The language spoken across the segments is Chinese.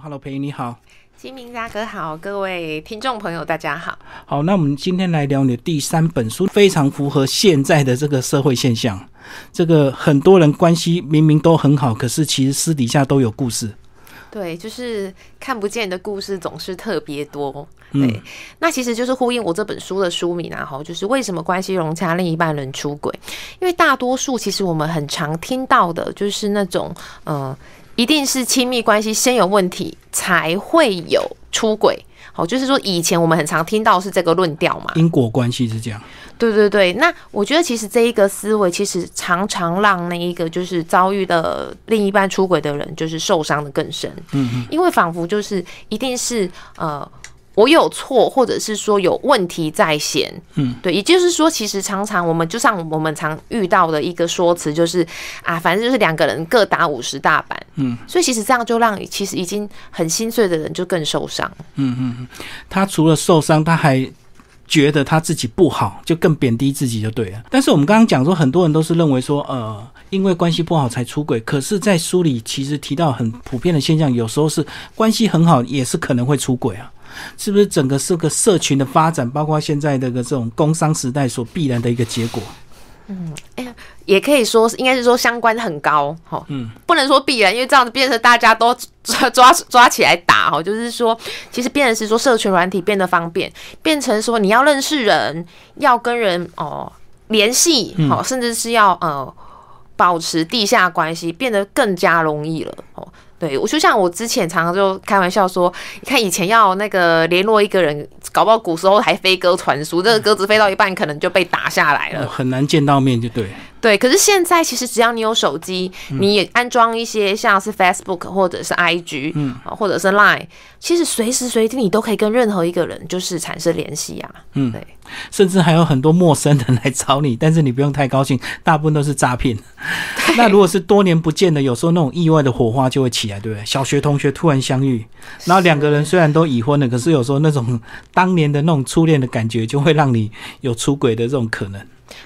Hello，裴你好。金明大哥好，各位听众朋友大家好。好，那我们今天来聊你的第三本书，非常符合现在的这个社会现象。这个很多人关系明明都很好，可是其实私底下都有故事。对，就是看不见的故事总是特别多。嗯对，那其实就是呼应我这本书的书名啊，哈，就是为什么关系融洽，另一半人出轨？因为大多数其实我们很常听到的，就是那种，呃，一定是亲密关系先有问题，才会有出轨。好，就是说以前我们很常听到是这个论调嘛。因果关系是这样。对对对，那我觉得其实这一个思维，其实常常让那一个就是遭遇的另一半出轨的人，就是受伤的更深。嗯嗯，因为仿佛就是一定是呃。我有错，或者是说有问题在先，嗯，对，也就是说，其实常常我们就像我们常遇到的一个说辞，就是啊，反正就是两个人各打五十大板，嗯，所以其实这样就让其实已经很心碎的人就更受伤，嗯嗯他除了受伤，他还觉得他自己不好，就更贬低自己就对了。但是我们刚刚讲说，很多人都是认为说，呃，因为关系不好才出轨。可是，在书里其实提到很普遍的现象，有时候是关系很好，也是可能会出轨啊。是不是整个这个社群的发展，包括现在这个这种工商时代所必然的一个结果？嗯，哎呀也可以说是应该是说相关很高，哈，嗯，不能说必然，因为这样子变成大家都 抓抓抓起来打，哈，就是说，其实变成是说社群软体变得方便，变成说你要认识人，要跟人哦联系，好，甚至是要呃保持地下关系，变得更加容易了，哦。对，我就像我之前常常就开玩笑说，你看以前要那个联络一个人，搞不好古时候还飞鸽传书，这个鸽子飞到一半可能就被打下来了。哦很难见到面，就对。对，可是现在其实只要你有手机，你也安装一些像是 Facebook 或者是 IG，嗯，或者是 Line，其实随时随地你都可以跟任何一个人就是产生联系啊。嗯对，甚至还有很多陌生人来找你，但是你不用太高兴，大部分都是诈骗。那如果是多年不见的，有时候那种意外的火花就会起来，对不对？小学同学突然相遇，然后两个人虽然都已婚了，可是有时候那种当年的那种初恋的感觉，就会让你有出轨的这种可能。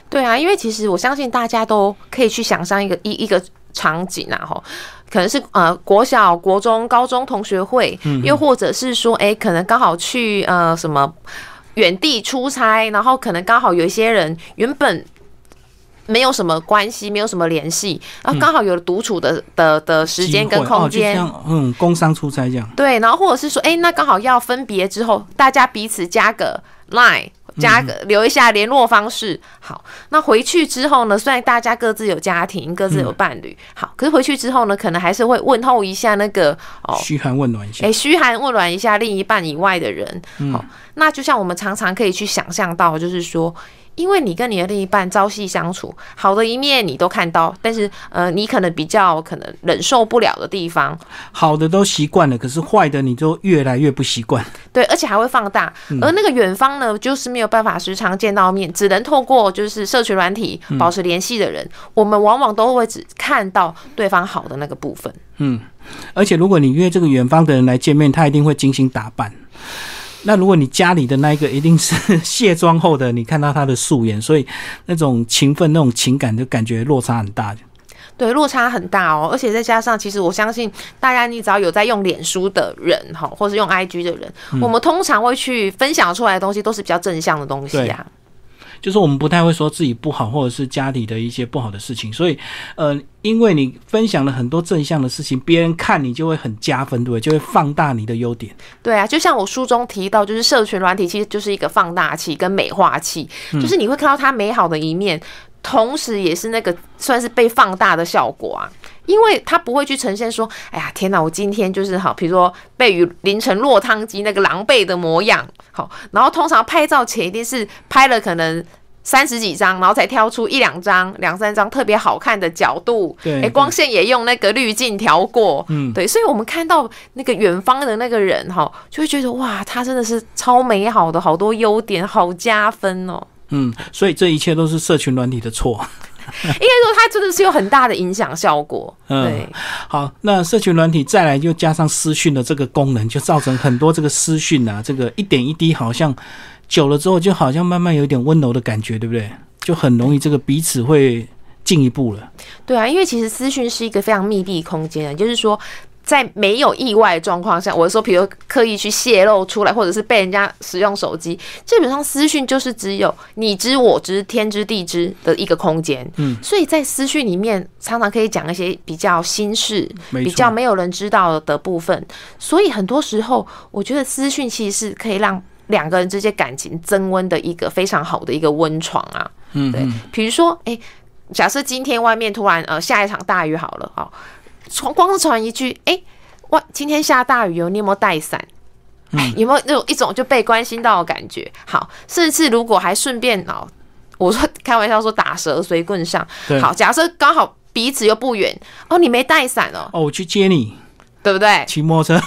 对啊，因为其实我相信大家都可以去想象一个一一个场景啊，吼，可能是呃国小、国中、高中同学会，又或者是说，哎，可能刚好去呃什么远地出差，然后可能刚好有一些人原本。没有什么关系，没有什么联系，然后刚好有了独处的的的时间跟空间，就像嗯，工商出差这样。对，然后或者是说，哎，那刚好要分别之后，大家彼此加个 Line，加个留一下联络方式。好，那回去之后呢，虽然大家各自有家庭，各自有伴侣，好，可是回去之后呢，可能还是会问候一下那个哦，嘘寒问暖一下哎，，嘘寒问暖一下另一半以外的人。好，那就像我们常常可以去想象到，就是说。因为你跟你的另一半朝夕相处，好的一面你都看到，但是呃，你可能比较可能忍受不了的地方，好的都习惯了，可是坏的你就越来越不习惯。对，而且还会放大。而那个远方呢，就是没有办法时常见到面，只能透过就是社群软体保持联系的人，我们往往都会只看到对方好的那个部分。嗯，而且如果你约这个远方的人来见面，他一定会精心打扮。那如果你家里的那一个一定是卸妆后的，你看到他的素颜，所以那种情分、那种情感就感觉落差很大。对，落差很大哦，而且再加上，其实我相信大家，你只要有在用脸书的人哈，或是用 IG 的人，我们通常会去分享出来的东西都是比较正向的东西啊。就是我们不太会说自己不好，或者是家里的一些不好的事情，所以呃，因为你分享了很多正向的事情，别人看你就会很加分，对不对？就会放大你的优点。对啊，就像我书中提到，就是社群软体其实就是一个放大器跟美化器，就是你会看到它美好的一面，同时也是那个算是被放大的效果啊。因为他不会去呈现说，哎呀，天哪，我今天就是好，比如说被雨淋成落汤鸡那个狼狈的模样，好，然后通常拍照前一定是拍了可能。三十几张，然后才挑出一两张、两三张特别好看的角度，对哎，光线也用那个滤镜调过，嗯，对，所以我们看到那个远方的那个人哈，就会觉得哇，他真的是超美好的，好多优点，好加分哦。嗯，所以这一切都是社群软体的错。应该说，它真的是有很大的影响效果。嗯对，好，那社群软体再来又加上私讯的这个功能，就造成很多这个私讯啊，这个一点一滴，好像久了之后，就好像慢慢有一点温柔的感觉，对不对？就很容易这个彼此会进一步了。对啊，因为其实私讯是一个非常密闭空间的，就是说。在没有意外状况下，我说，比如刻意去泄露出来，或者是被人家使用手机，基本上私讯就是只有你知我知、天知地知的一个空间。嗯，所以在私讯里面，常常可以讲一些比较心事、比较没有人知道的部分。所以很多时候，我觉得私讯其实是可以让两个人之间感情增温的一个非常好的一个温床啊。对嗯对，比如说，哎、假设今天外面突然呃下一场大雨好了，好，从光是传一句，哎、哇今天下大雨哦，你有没有带伞？哎 有没有那种一种就被关心到的感觉？好，甚至如果还顺便哦，我说开玩笑说打蛇随棍上，好，假设刚好彼此又不远，哦，你没带伞哦，哦，我去接你，对不对？骑摩托车，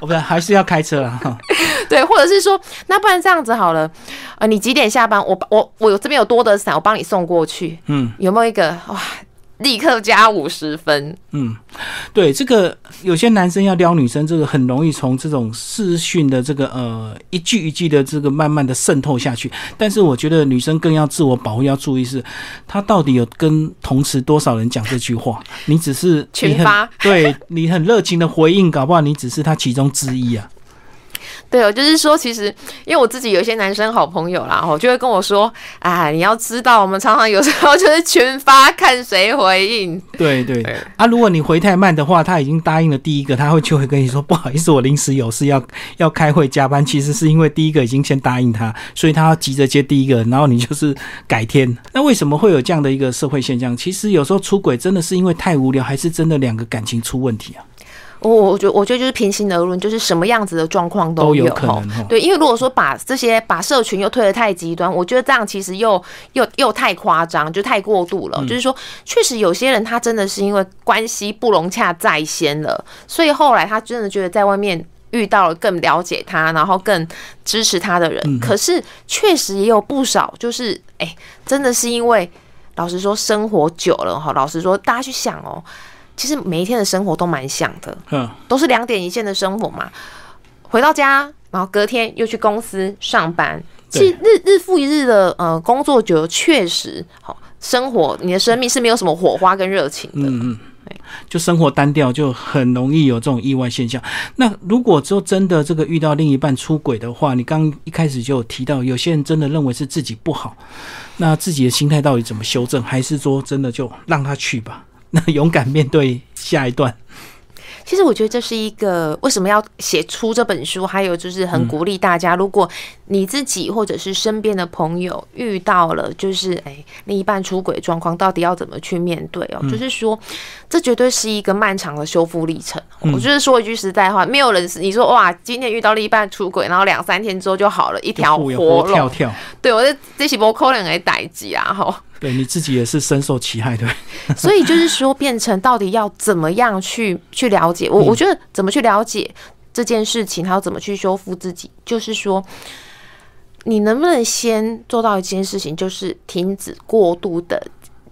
我，不是，还是要开车啊。哈 对，或者是说，那不然这样子好了，呃，你几点下班？我我我有这边有多的伞，我帮你送过去，嗯有没有一个哇？立刻加五十分，嗯，对，这个有些男生要撩女生，这个很容易从这种视讯的这个呃一句一句的这个慢慢的渗透下去。但是我觉得女生更要自我保护，要注意是，她到底有跟同时多少人讲这句话？你只是群发对你很热情的回应，搞不好你只是他其中之一啊。对哦，就是说，其实因为我自己有一些男生好朋友啦，我就会跟我说，啊，你要知道，我们常常有时候就是群发，看谁回应。对对对啊，如果你回太慢的话，他已经答应了第一个，他会就会跟你说不好意思，我临时有事要要开会加班。其实是因为第一个已经先答应他，所以他要急着接第一个，然后你就是改天。那为什么会有这样的一个社会现象？其实有时候出轨真的是因为太无聊，还是真的两个感情出问题啊？我我觉得我觉得就是平心而论，就是什么样子的状况都有有可能哦。对，因为如果说把这些把社群又推得太极端，我觉得这样其实又又又太夸张，就太过度了。就是说，确实有些人他真的是因为关系不融洽在先了，所以后来他真的觉得在外面。遇到了更了解他，然后更支持他的人，可是确实也有不少，就是哎、真的是因为老实说，生活久了哈，老实说，大家去想哦，其实每一天的生活都蛮像的，嗯，都是两点一线的生活嘛。回到家，然后隔天又去公司上班，其对实日日复一日的呃工作久了，确实好生活，你的生命是没有什么火花跟热情的。嗯嗯，就生活单调，就很容易有这种意外现象。那如果说真的这个遇到另一半出轨的话，你刚一开始就有提到，有些人真的认为是自己不好，那自己的心态到底怎么修正？还是说真的就让他去吧？那勇敢面对下一段。其实我觉得这是一个为什么要写出这本书，还有就是很鼓励大家，如果你自己或者是身边的朋友遇到了就是哎另一半出轨状况，到底要怎么去面对哦？就是说，这绝对是一个漫长的修复历程。我就是说一句实在话，没有人是你说哇，今天遇到另一半出轨，然后两三天之后就好了，一条就活龙。跳跳，对我这这是不可能的代际啊！哈。对你自己也是深受其害，对。所以就是说，变成到底要怎么样去去了解我？我觉得怎么去了解这件事情，还有怎么去修复自己，就是说，你能不能先做到一件事情，就是停止过度的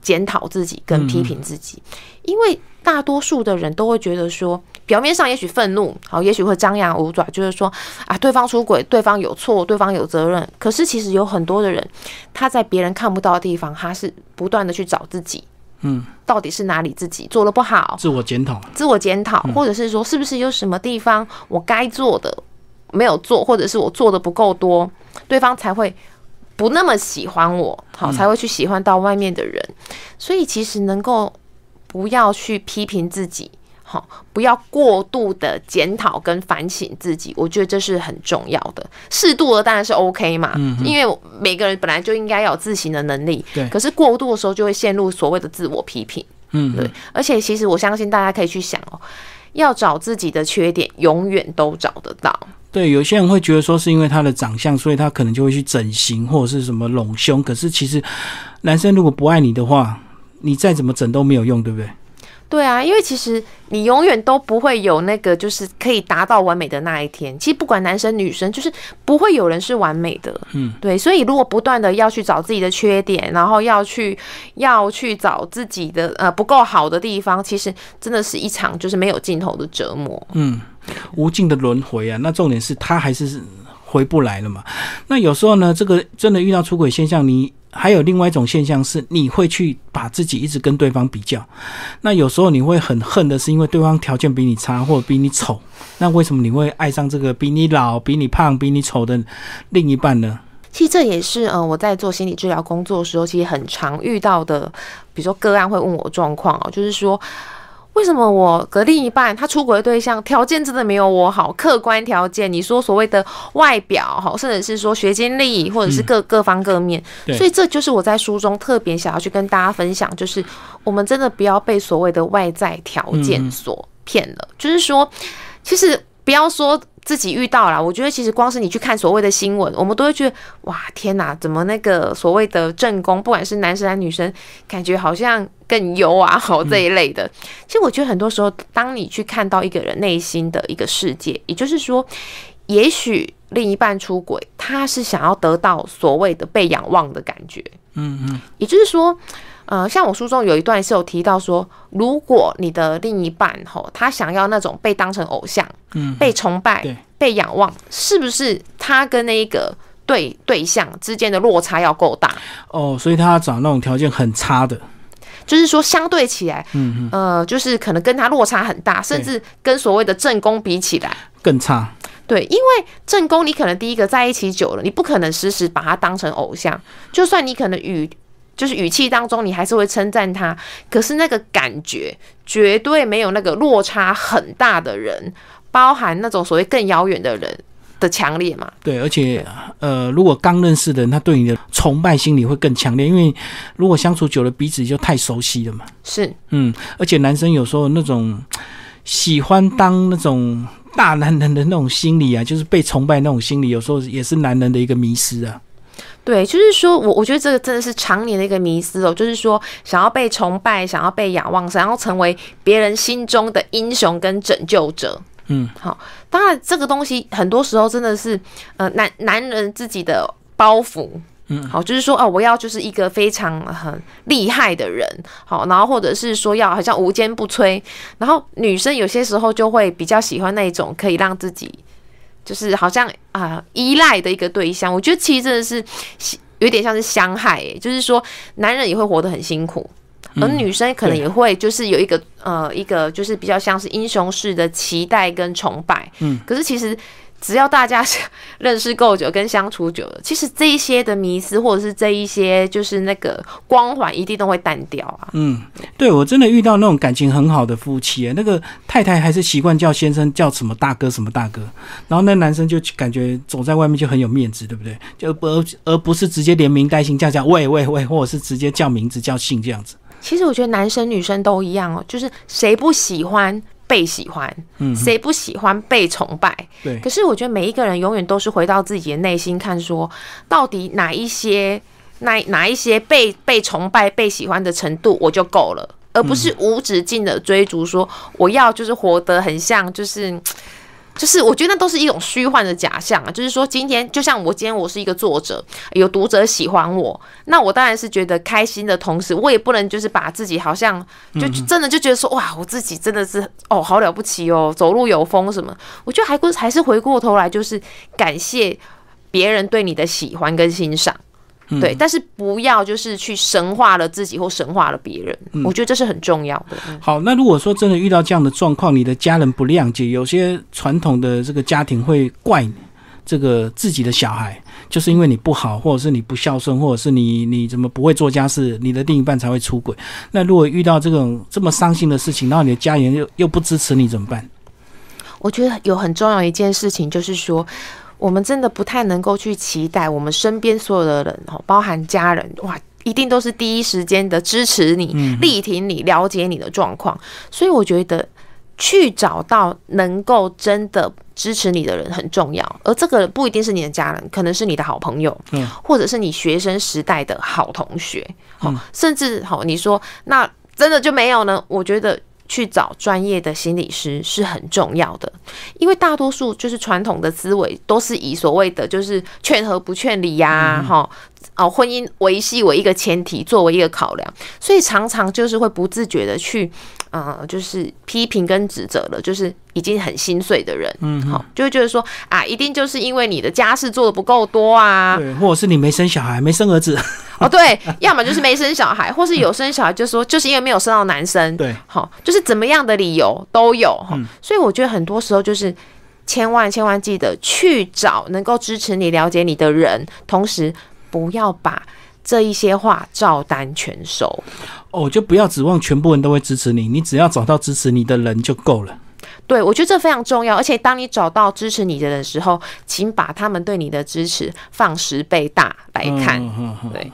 检讨自己跟批评自己，因为大多数的人都会觉得说，表面上也许愤怒，好，也许会张牙舞爪，就是说啊，对方出轨，对方有错，对方有责任。可是其实有很多的人，他在别人看不到的地方，他是不断的去找自己。嗯，到底是哪里自己做的不好，自我检讨，自我检讨，或者是说是不是有什么地方我该做的没有做，或者是我做的不够多，对方才会不那么喜欢我，好才会去喜欢到外面的人。所以其实能够不要去批评自己。好，不要过度的检讨跟反省自己，我觉得这是很重要的。适度的当然是 OK 嘛，嗯因为每个人本来就应该要有自省的能力。对可是过度的时候就会陷入所谓的自我批评。嗯，对，而且其实我相信大家可以去想哦，要找自己的缺点，永远都找得到。对，有些人会觉得说是因为他的长相，所以他可能就会去整形或者是什么隆胸。可是其实男生如果不爱你的话，你再怎么整都没有用，对不对？对啊，因为其实你永远都不会有那个就是可以达到完美的那一天。其实不管男生女生，就是不会有人是完美的。嗯，对，所以如果不断的要去找自己的缺点，然后要去要去找自己的呃不够好的地方，其实真的是一场就是没有尽头的折磨。嗯，无尽的轮回啊。那重点是他还是回不来了嘛。那有时候呢，这个真的遇到出轨现象，你还有另外一种现象是，你会去把自己一直跟对方比较。那有时候你会很恨的是，因为对方条件比你差或者比你丑。那为什么你会爱上这个比你老、比你胖、比你丑的另一半呢？其实这也是，呃，我在做心理治疗工作的时候，其实很常遇到的。比如说个案会问我状况哦，就是说。为什么我的另一半他出轨的对象条件真的没有我好？客观条件，你说所谓的外表哈，甚至是说学经历，或者是各各方各面，所以这就是我在书中特别想要去跟大家分享，就是我们真的不要被所谓的外在条件所骗了。就是说，其实不要说。自己遇到了，我觉得其实光是你去看所谓的新闻，我们都会觉得哇天哪，怎么那个所谓的正宫，不管是男生还是女生，感觉好像更优啊，好这一类的。其实我觉得很多时候，当你去看到一个人内心的一个世界，也就是说，也许另一半出轨，他是想要得到所谓的被仰望的感觉。嗯嗯，也就是说。呃，像我书中有一段是有提到说，如果你的另一半吼，他想要那种被当成偶像，嗯，被崇拜，被仰望，是不是他跟那一个对对象之间的落差要够大？哦，所以他要找那种条件很差的，就是说相对起来，嗯嗯，呃，就是可能跟他落差很大，甚至跟所谓的正宫比起来更差。对，因为正宫你可能第一个在一起久了，你不可能时时把他当成偶像，就算你可能与。就是语气当中，你还是会称赞他，可是那个感觉绝对没有那个落差很大的人，包含那种所谓更遥远的人的强烈嘛？对，而且呃，如果刚认识的人，他对你的崇拜心理会更强烈，因为如果相处久了，彼此就太熟悉了嘛。是，嗯，而且男生有时候那种喜欢当那种大男人的那种心理啊，就是被崇拜那种心理，有时候也是男人的一个迷失啊。对，就是说，我我觉得这个真的是常年的一个迷思哦，就是说，想要被崇拜，想要被仰望，想要成为别人心中的英雄跟拯救者。嗯，好，当然这个东西很多时候真的是，呃，男男人自己的包袱。嗯，好，就是说，哦，我要就是一个非常很厉害的人，好，然后或者是说要好像无坚不摧，然后女生有些时候就会比较喜欢那种可以让自己。就是好像啊依赖的一个对象，我觉得其实真的是有点像是相害，哎，就是说男人也会活得很辛苦，而女生可能也会就是有一个呃一个就是比较像是英雄式的期待跟崇拜，嗯，可是其实。只要大家认识够久，跟相处久了，其实这一些的迷思，或者是这一些就是那个光环，一定都会淡掉啊。嗯，对我真的遇到那种感情很好的夫妻，那个太太还是习惯叫先生叫什么大哥什么大哥，然后那男生就感觉走在外面就很有面子，对不对？就而而不是直接连名带姓叫叫喂喂喂，或者是直接叫名字叫姓这样子。其实我觉得男生女生都一样哦，就是谁不喜欢？被喜欢，谁不喜欢被崇拜？对。可是我觉得每一个人永远都是回到自己的内心看，说到底哪一些、哪哪一些被被崇拜、被喜欢的程度我就够了，而不是无止境的追逐，说我要就是活得很像就是。就是我觉得那都是一种虚幻的假象啊。就是说，今天就像我今天我是一个作者，有读者喜欢我，那我当然是觉得开心的同时，我也不能就是把自己好像就真的就觉得说哇，我自己真的是哦好了不起哦，走路有风什么。我觉得还还是回过头来就是感谢别人对你的喜欢跟欣赏。对，但是不要就是去神化了自己或神化了别人，我觉得这是很重要的。好，那如果说真的遇到这样的状况，你的家人不谅解，有些传统的这个家庭会怪这个自己的小孩，就是因为你不好，或者是你不孝顺，或者是你你怎么不会做家事，你的另一半才会出轨。那如果遇到这种这么伤心的事情，然后你的家人又又不支持你，怎么办？我觉得有很重要一件事情就是说。我们真的不太能够去期待我们身边所有的人哦，包含家人哇，一定都是第一时间的支持你、力挺你、了解你的状况。所以我觉得去找到能够真的支持你的人很重要，而这个不一定是你的家人，可能是你的好朋友，嗯，或者是你学生时代的好同学，好，甚至好你说那真的就没有呢？我觉得。去找专业的心理师是很重要的，因为大多数就是传统的思维都是以所谓的就是劝和不劝离呀，哈，哦婚姻维系为一个前提，作为一个考量，所以常常就是会不自觉的去，呃，就是批评跟指责了，就是已经很心碎的人，嗯，好，就会觉得说啊，一定就是因为你的家事做的不够多啊，对，或者是你没生小孩，没生儿子，哦，对，要么就是没生小孩，或是有生小孩，就说就是因为没有生到男生，对，好，就是怎么样的理由都有哈，所以我觉得很多时候就是千万千万记得去找能够支持你、了解你的人，同时不要把这一些话照单全收。哦，就不要指望全部人都会支持你，你只要找到支持你的人就够了。对，我觉得这非常重要。而且当你找到支持你的人的时候，请把他们对你的支持放十倍大来看。对，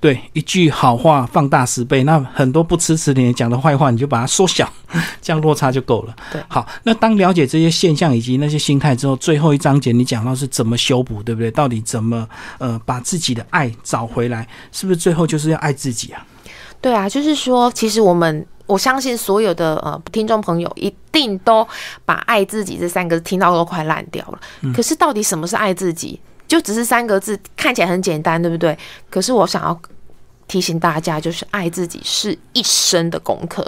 对，一句好话放大十倍，那很多不支持你讲的坏话，你就把它缩小，这样落差就够了。对，好，那当了解这些现象以及那些心态之后，最后一章节你讲到是怎么修补，对不对？到底怎么呃把自己的爱找回来？是不是最后就是要爱自己啊？对啊，就是说，其实我们我相信所有的呃听众朋友一定都把“爱自己”这三个字听到都快烂掉了。可是到底什么是爱自己？就只是三个字，看起来很简单，对不对？可是我想要提醒大家，就是爱自己是一生的功课。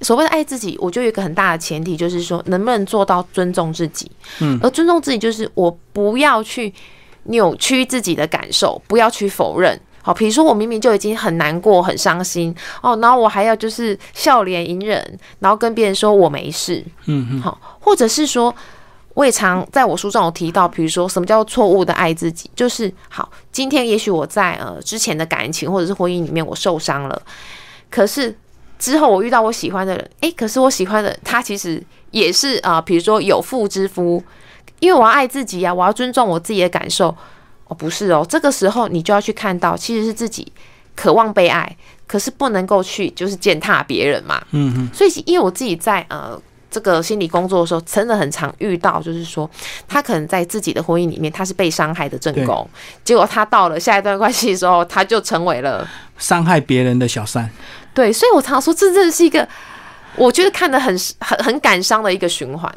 所谓的爱自己，我就有一个很大的前提，就是说能不能做到尊重自己。嗯，而尊重自己，就是我不要去扭曲自己的感受，不要去否认。好，比如说我明明就已经很难过、很伤心哦，然后我还要就是笑脸隐忍，然后跟别人说我没事，嗯嗯，好，或者是说，我也常在我书中有提到，比如说什么叫错误的爱自己，就是好，今天也许我在呃之前的感情或者是婚姻里面我受伤了，可是之后我遇到我喜欢的人，诶，可是我喜欢的他其实也是啊，比如说有妇之夫，因为我要爱自己呀，我要尊重我自己的感受。哦，不是哦，这个时候你就要去看到，其实是自己渴望被爱，可是不能够去就是践踏别人嘛。嗯嗯。所以，因为我自己在呃这个心理工作的时候，真的很常遇到，就是说他可能在自己的婚姻里面他是被伤害的正宫，结果他到了下一段关系的时候，他就成为了伤害别人的小三。对，所以我常常说，这真的是一个我觉得看得很很很感伤的一个循环。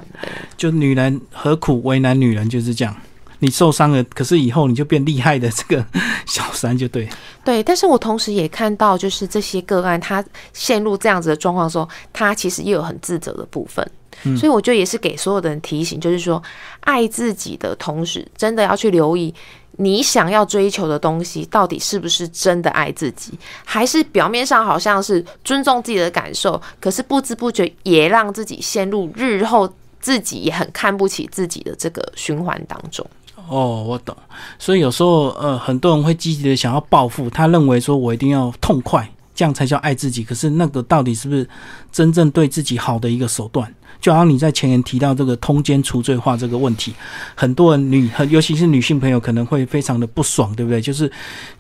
就女人何苦为难女人，就是这样。你受伤了，可是以后你就变厉害的这个 小三就对。对，但是我同时也看到，就是这些个案，他陷入这样子的状况的时候，他其实也有很自责的部分。所以我觉得也是给所有的人提醒，就是说，爱自己的同时，真的要去留意你想要追求的东西，到底是不是真的爱自己，还是表面上好像是尊重自己的感受，可是不知不觉也让自己陷入日后自己也很看不起自己的这个循环当中。哦，我懂。所以有时候，呃，很多人会积极的想要报复，他认为说我一定要痛快，这样才叫爱自己。可是那个到底是不是真正对自己好的一个手段？就好像你在前言提到这个通奸除罪化这个问题，很多人女，尤其是女性朋友可能会非常的不爽，对不对？就是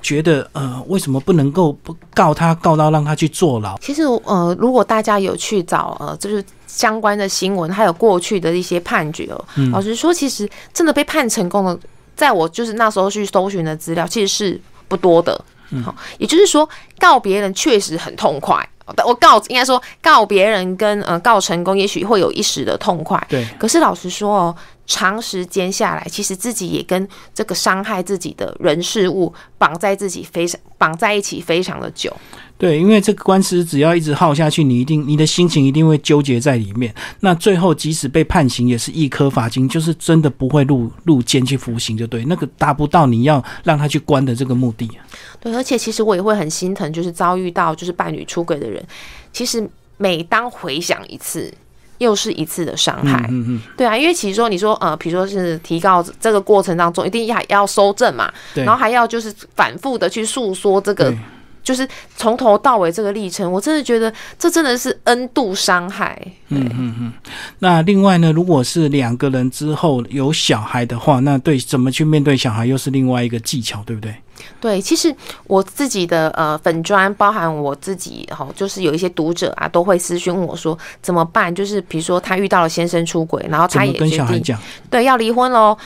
觉得呃，为什么不能够不告他，告到让他去坐牢？其实呃，如果大家有去找呃，就是相关的新闻，还有过去的一些判决哦，老实说，其实真的被判成功的，在我就是那时候去搜寻的资料，其实是不多的。好，也就是说，告别人确实很痛快。我告应该说告别人跟呃告成功，也许会有一时的痛快。对。可是老实说哦，长时间下来，其实自己也跟这个伤害自己的人事物绑在自己非常绑在一起非常的久。对，因为这个官司只要一直耗下去，你一定你的心情一定会纠结在里面。那最后即使被判刑，也是一颗罚金，就是真的不会入入监去服刑，就对，那个达不到你要让他去关的这个目的。对，而且其实我也会很心疼，就是遭遇到就是伴侣出轨的人，其实每当回想一次，又是一次的伤害。嗯嗯。对啊，因为其实说你说呃，比如说是提告这个过程当中，一定要要收证嘛，然后还要就是反复的去诉说这个。就是从头到尾这个历程，我真的觉得这真的是 N 度伤害。嗯嗯嗯。那另外呢，如果是两个人之后有小孩的话，那对怎么去面对小孩又是另外一个技巧，对不对？对，其实我自己的呃粉砖，包含我自己哈，就是有一些读者啊，都会私讯问我说怎么办？就是比如说他遇到了先生出轨，然后他也跟小孩讲，对，要离婚喽。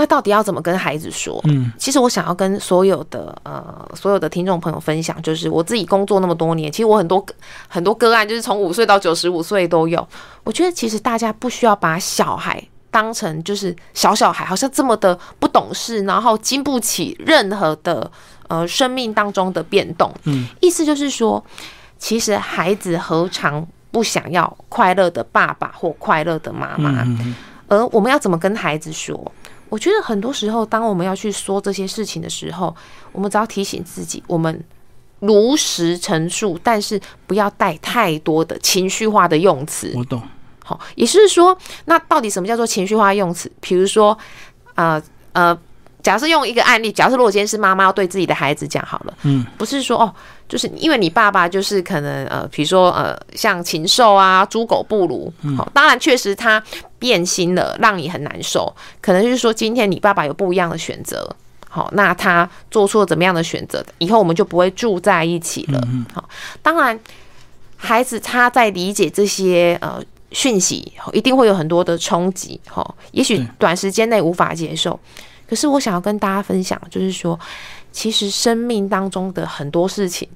那到底要怎么跟孩子说？嗯，其实我想要跟所有的呃所有的听众朋友分享，就是我自己工作那么多年，其实我很多很多个案，就是从五岁到九十五岁都有。我觉得其实大家不需要把小孩当成就是小小孩，好像这么的不懂事，然后经不起任何的呃生命当中的变动。嗯，意思就是说，其实孩子何尝不想要快乐的爸爸或快乐的妈妈？嗯嗯而我们要怎么跟孩子说？我觉得很多时候，当我们要去说这些事情的时候，我们只要提醒自己，我们如实陈述，但是不要带太多的情绪化的用词。我懂。好，也就是说，那到底什么叫做情绪化用词？比如说，呃呃，假设用一个案例，假设如果今天是妈妈要对自己的孩子讲好了，嗯，不是说哦，就是因为你爸爸就是可能呃，比如说呃，像禽兽啊，猪狗不如，好、当然确实他变心了，让你很难受，可能就是说今天你爸爸有不一样的选择。好，那他做出了怎么样的选择？以后我们就不会住在一起了。好，当然，孩子他在理解这些呃讯息，一定会有很多的冲击。哈，也许短时间内无法接受，可是我想要跟大家分享，就是说，其实生命当中的很多事情，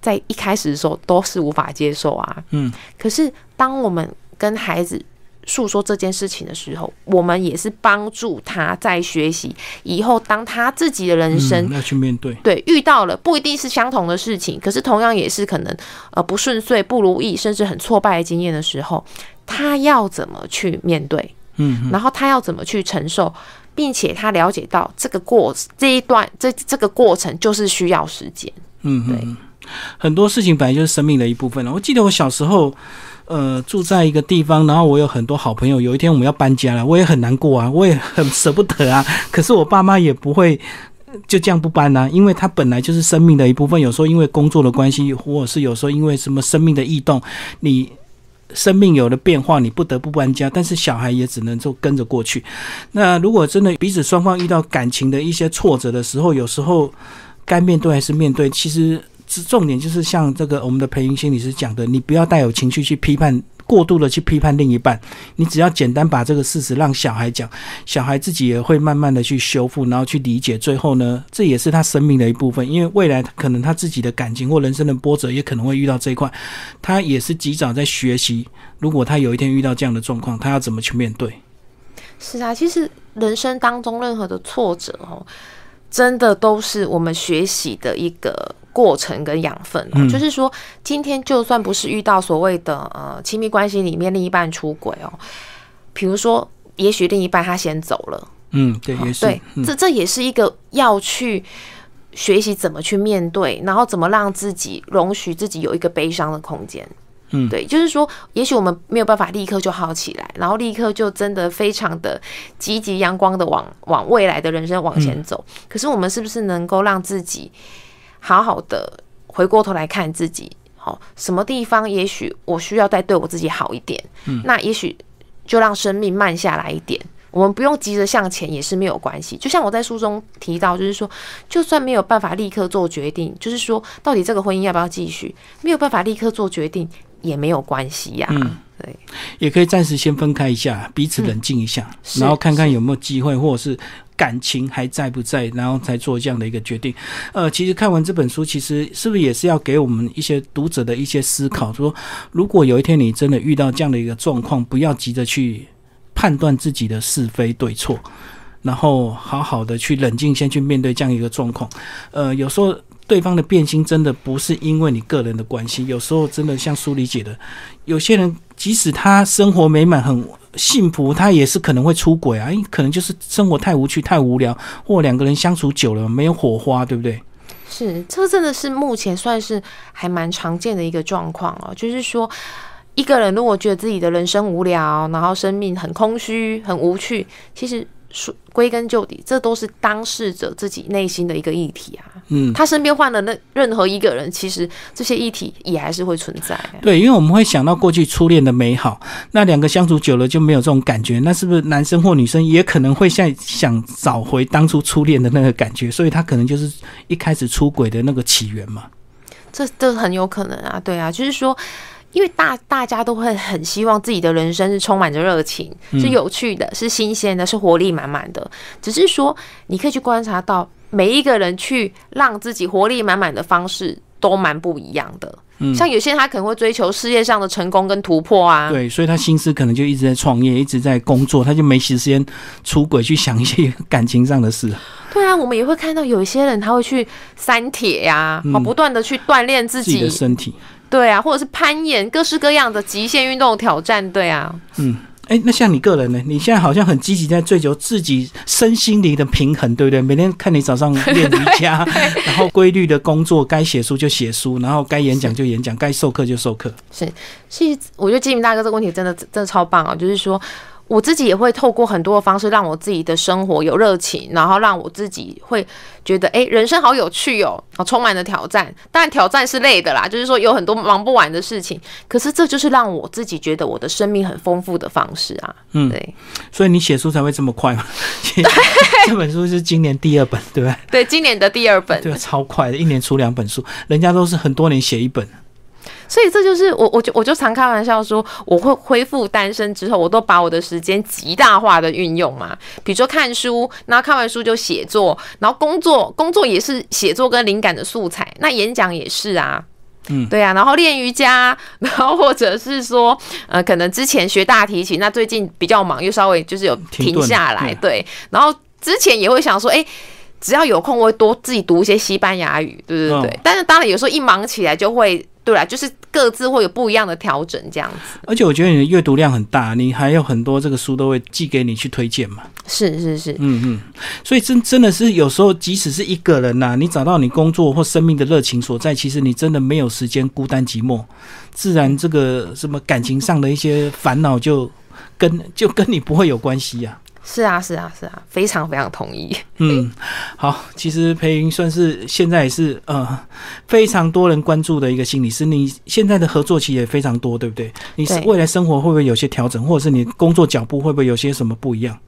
在一开始的时候都是无法接受啊。嗯，可是当我们跟孩子诉说这件事情的时候，我们也是帮助他在学习以后，当他自己的人生嗯要去面对。对，遇到了不一定是相同的事情，可是同样也是可能呃不顺遂、不如意，甚至很挫败的经验的时候，他要怎么去面对，嗯嗯然后他要怎么去承受，并且他了解到这个过这一段这这个过程就是需要时间。嗯嗯嗯，很多事情本来就是生命的一部分了。我记得我小时候，呃，住在一个地方，然后我有很多好朋友。有一天我们要搬家了，我也很难过啊，我也很舍不得啊。可是我爸妈也不会就这样不搬啊，因为他本来就是生命的一部分。有时候因为工作的关系，或者是有时候因为什么生命的异动，你。生命有了变化，你不得不搬家，但是小孩也只能就跟着过去。那如果真的彼此双方遇到感情的一些挫折的时候，有时候该面对还是面对。其实重点就是像这个我们的培英心理师讲的，你不要带有情绪去批判，过度的去批判另一半。你只要简单把这个事实让小孩讲，小孩自己也会慢慢的去修复，然后去理解。最后呢，这也是他生命的一部分，因为未来可能他自己的感情或人生的波折也可能会遇到这一块，他也是及早在学习。如果他有一天遇到这样的状况，他要怎么去面对？是啊，其实人生当中任何的挫折哦，真的都是我们学习的一个过程跟养分就是说，今天就算不是遇到所谓的呃亲密关系里面另一半出轨哦，比如说，也许另一半他先走了，嗯，对，也是，对，嗯这这也是一个要去。学习怎么去面对，然后怎么让自己容许自己有一个悲伤的空间。嗯对，就是说，也许我们没有办法立刻就好起来，然后立刻就真的非常的积极阳光的往往未来的人生往前走。可是我们是不是能够让自己好好的回过头来看自己？好，什么地方也许我需要再对我自己好一点？嗯，那也许就让生命慢下来一点。我们不用急着向前也是没有关系。就像我在书中提到，就是说，就算没有办法立刻做决定，就是说，到底这个婚姻要不要继续，没有办法立刻做决定也没有关系呀、嗯对，也可以暂时先分开一下，彼此冷静一下，是然后看看有没有机会，或者是感情还在不在，然后才做这样的一个决定。呃，其实看完这本书，其实是不是也是要给我们一些读者的一些思考？说，如果有一天你真的遇到这样的一个状况，不要急着去判断自己的是非对错，然后好好的去冷静，先去面对这样一个状况。呃，有时候对方的变心真的不是因为你个人的关系，有时候真的像书里写的，有些人即使他生活美满很幸福，他也是可能会出轨啊，因可能就是生活太无趣、太无聊，或两个人相处久了没有火花，对不对？是，这真的是目前算是还蛮常见的一个状况哦。就是说，一个人如果觉得自己的人生无聊，然后生命很空虚、很无趣，其实说归根究底，这都是当事者自己内心的一个议题啊。嗯，他身边换了那任何一个人，其实这些议题也还是会存在。对，因为我们会想到过去初恋的美好，那两个相处久了就没有这种感觉，那是不是男生或女生也可能会现在想找回当初初恋的那个感觉？所以他可能就是一开始出轨的那个起源嘛。这这很有可能啊，对啊，就是说，因为大大家都会很希望自己的人生是充满着热情，是有趣的，是新鲜的，是活力满满的。只是说，你可以去观察到每一个人去让自己活力满满的方式都蛮不一样的。嗯像有些人他可能会追求事业上的成功跟突破啊，对，所以他心思可能就一直在创业，一直在工作，他就没时间出轨去想一些感情上的事。对啊，我们也会看到有一些人他会去删帖呀、嗯好不断的去锻炼自自己己，的身体。对啊，或者是攀岩，各式各样的极限运动挑战，对啊，哎，那像你个人呢？你现在好像很积极在追求自己身心灵的平衡，对不对？每天看你早上 练瑜伽，然后规律的工作，该写书就写书，然后该演讲就演讲，该授课就授课。其实我觉得金明大哥这个问题真的真的超棒啊！就是说，我自己也会透过很多的方式，让我自己的生活有热情，然后让我自己会觉得，哎、人生好有趣哦，啊，充满了挑战。当然，挑战是累的啦，就是说有很多忙不完的事情。可是这就是让我自己觉得我的生命很丰富的方式啊。嗯对所以你写书才会这么快嘛？这本书是今年第二本，对不对？对，今年的第二本，对，超快的，一年出两本书，人家都是很多年写一本。所以这就是我，我就我就常开玩笑说，我会恢复单身之后，我都把我的时间极大化的运用嘛。比如说看书，然后看完书就写作，然后工作，工作也是写作跟灵感的素材。那演讲也是啊，嗯对啊，然后练瑜伽，然后或者是说，呃，可能之前学大提琴，那最近比较忙，又稍微就是有停下来，嗯对，然后之前也会想说，哎、只要有空，我会多自己读一些西班牙语，对对对。哦但是当然有时候一忙起来就会，对啦，就是各自会有不一样的调整，这样子。而且我觉得你的阅读量很大，你还有很多这个书都会寄给你去推荐嘛。是是是，嗯嗯，所以真真的是有时候，即使是一个人呐、你找到你工作或生命的热情所在，其实你真的没有时间孤单寂寞，自然这个什么感情上的一些烦恼就跟就跟你不会有关系呀、是啊是啊是啊，非常非常同意。嗯，好，其实裴云算是现在也是呃非常多人关注的一个心理师。你现在的合作期也非常多，对不对？你是未来生活会不会有些调整，或者是你工作脚步会不会有些什么不一样？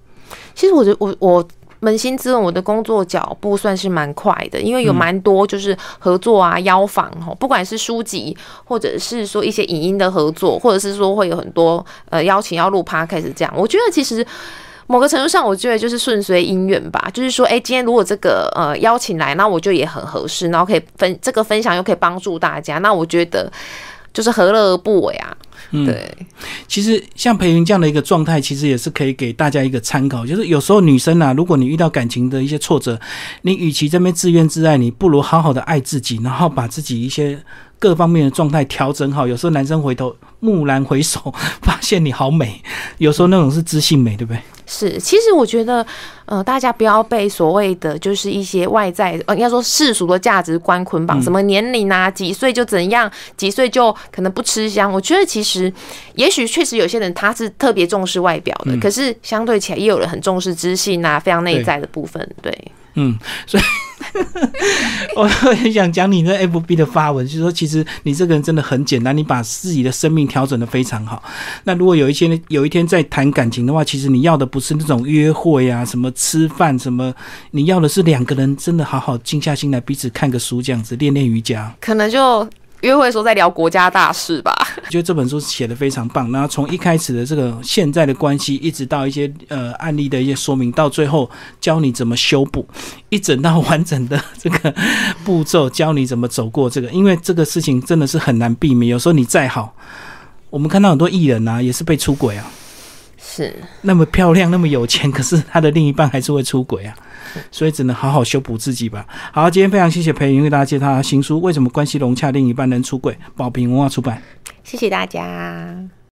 其实我觉得我我。扪心自问，我的工作脚步算是蛮快的，因为有嗯蛮多就是合作啊、邀访哦，不管是书籍，或者是说一些影音的合作，或者是说会有很多呃邀请要录 podcast 这样。我觉得其实某个程度上，我觉得就是顺随因缘吧，就是说，哎、今天如果这个呃邀请来，那我就也很合适，然后可以分这个分享又可以帮助大家，那我觉得就是何乐而不为啊？嗯，对，其实像培云这样的一个状态，其实也是可以给大家一个参考。就是有时候女生啊，如果你遇到感情的一些挫折，你与其这边自怨自艾，你不如好好的爱自己，然后把自己一些各方面的状态调整好。有时候男生回头蓦然回首，发现你好美，有时候那种是知性美，对不对？是，其实我觉得，呃，大家不要被所谓的就是一些外在，呃，应该说世俗的价值观捆绑，嗯什么年龄啊，几岁就怎样，几岁就可能不吃香。我觉得其实，也许确实有些人他是特别重视外表的，嗯可是相对起来也有人很重视知性啊，非常内在的部分。对，嗯，所以 我很想讲你那 FB 的发文，就是说，其实你这个人真的很简单，你把自己的生命调整的非常好。那如果有一天有一天在谈感情的话，其实你要的不是那种约会啊，什么吃饭什么，你要的是两个人真的好好静下心来，彼此看个书这样子，练练瑜伽。可能就约会的时候在聊国家大事吧。我觉得这本书写的非常棒，然后从一开始的这个现在的关系，一直到一些呃案例的一些说明，到最后教你怎么修补，一整套完整的这个步骤，教你怎么走过这个，因为这个事情真的是很难避免。有时候你再好，我们看到很多艺人啊，也是被出轨啊，是，那么漂亮，那么有钱，可是他的另一半还是会出轨啊，所以只能好好修补自己吧。好，今天非常谢谢裴云为大家介绍新书《为什么关系融洽，另一半能出轨》，宝瓶文化出版。谢谢大家。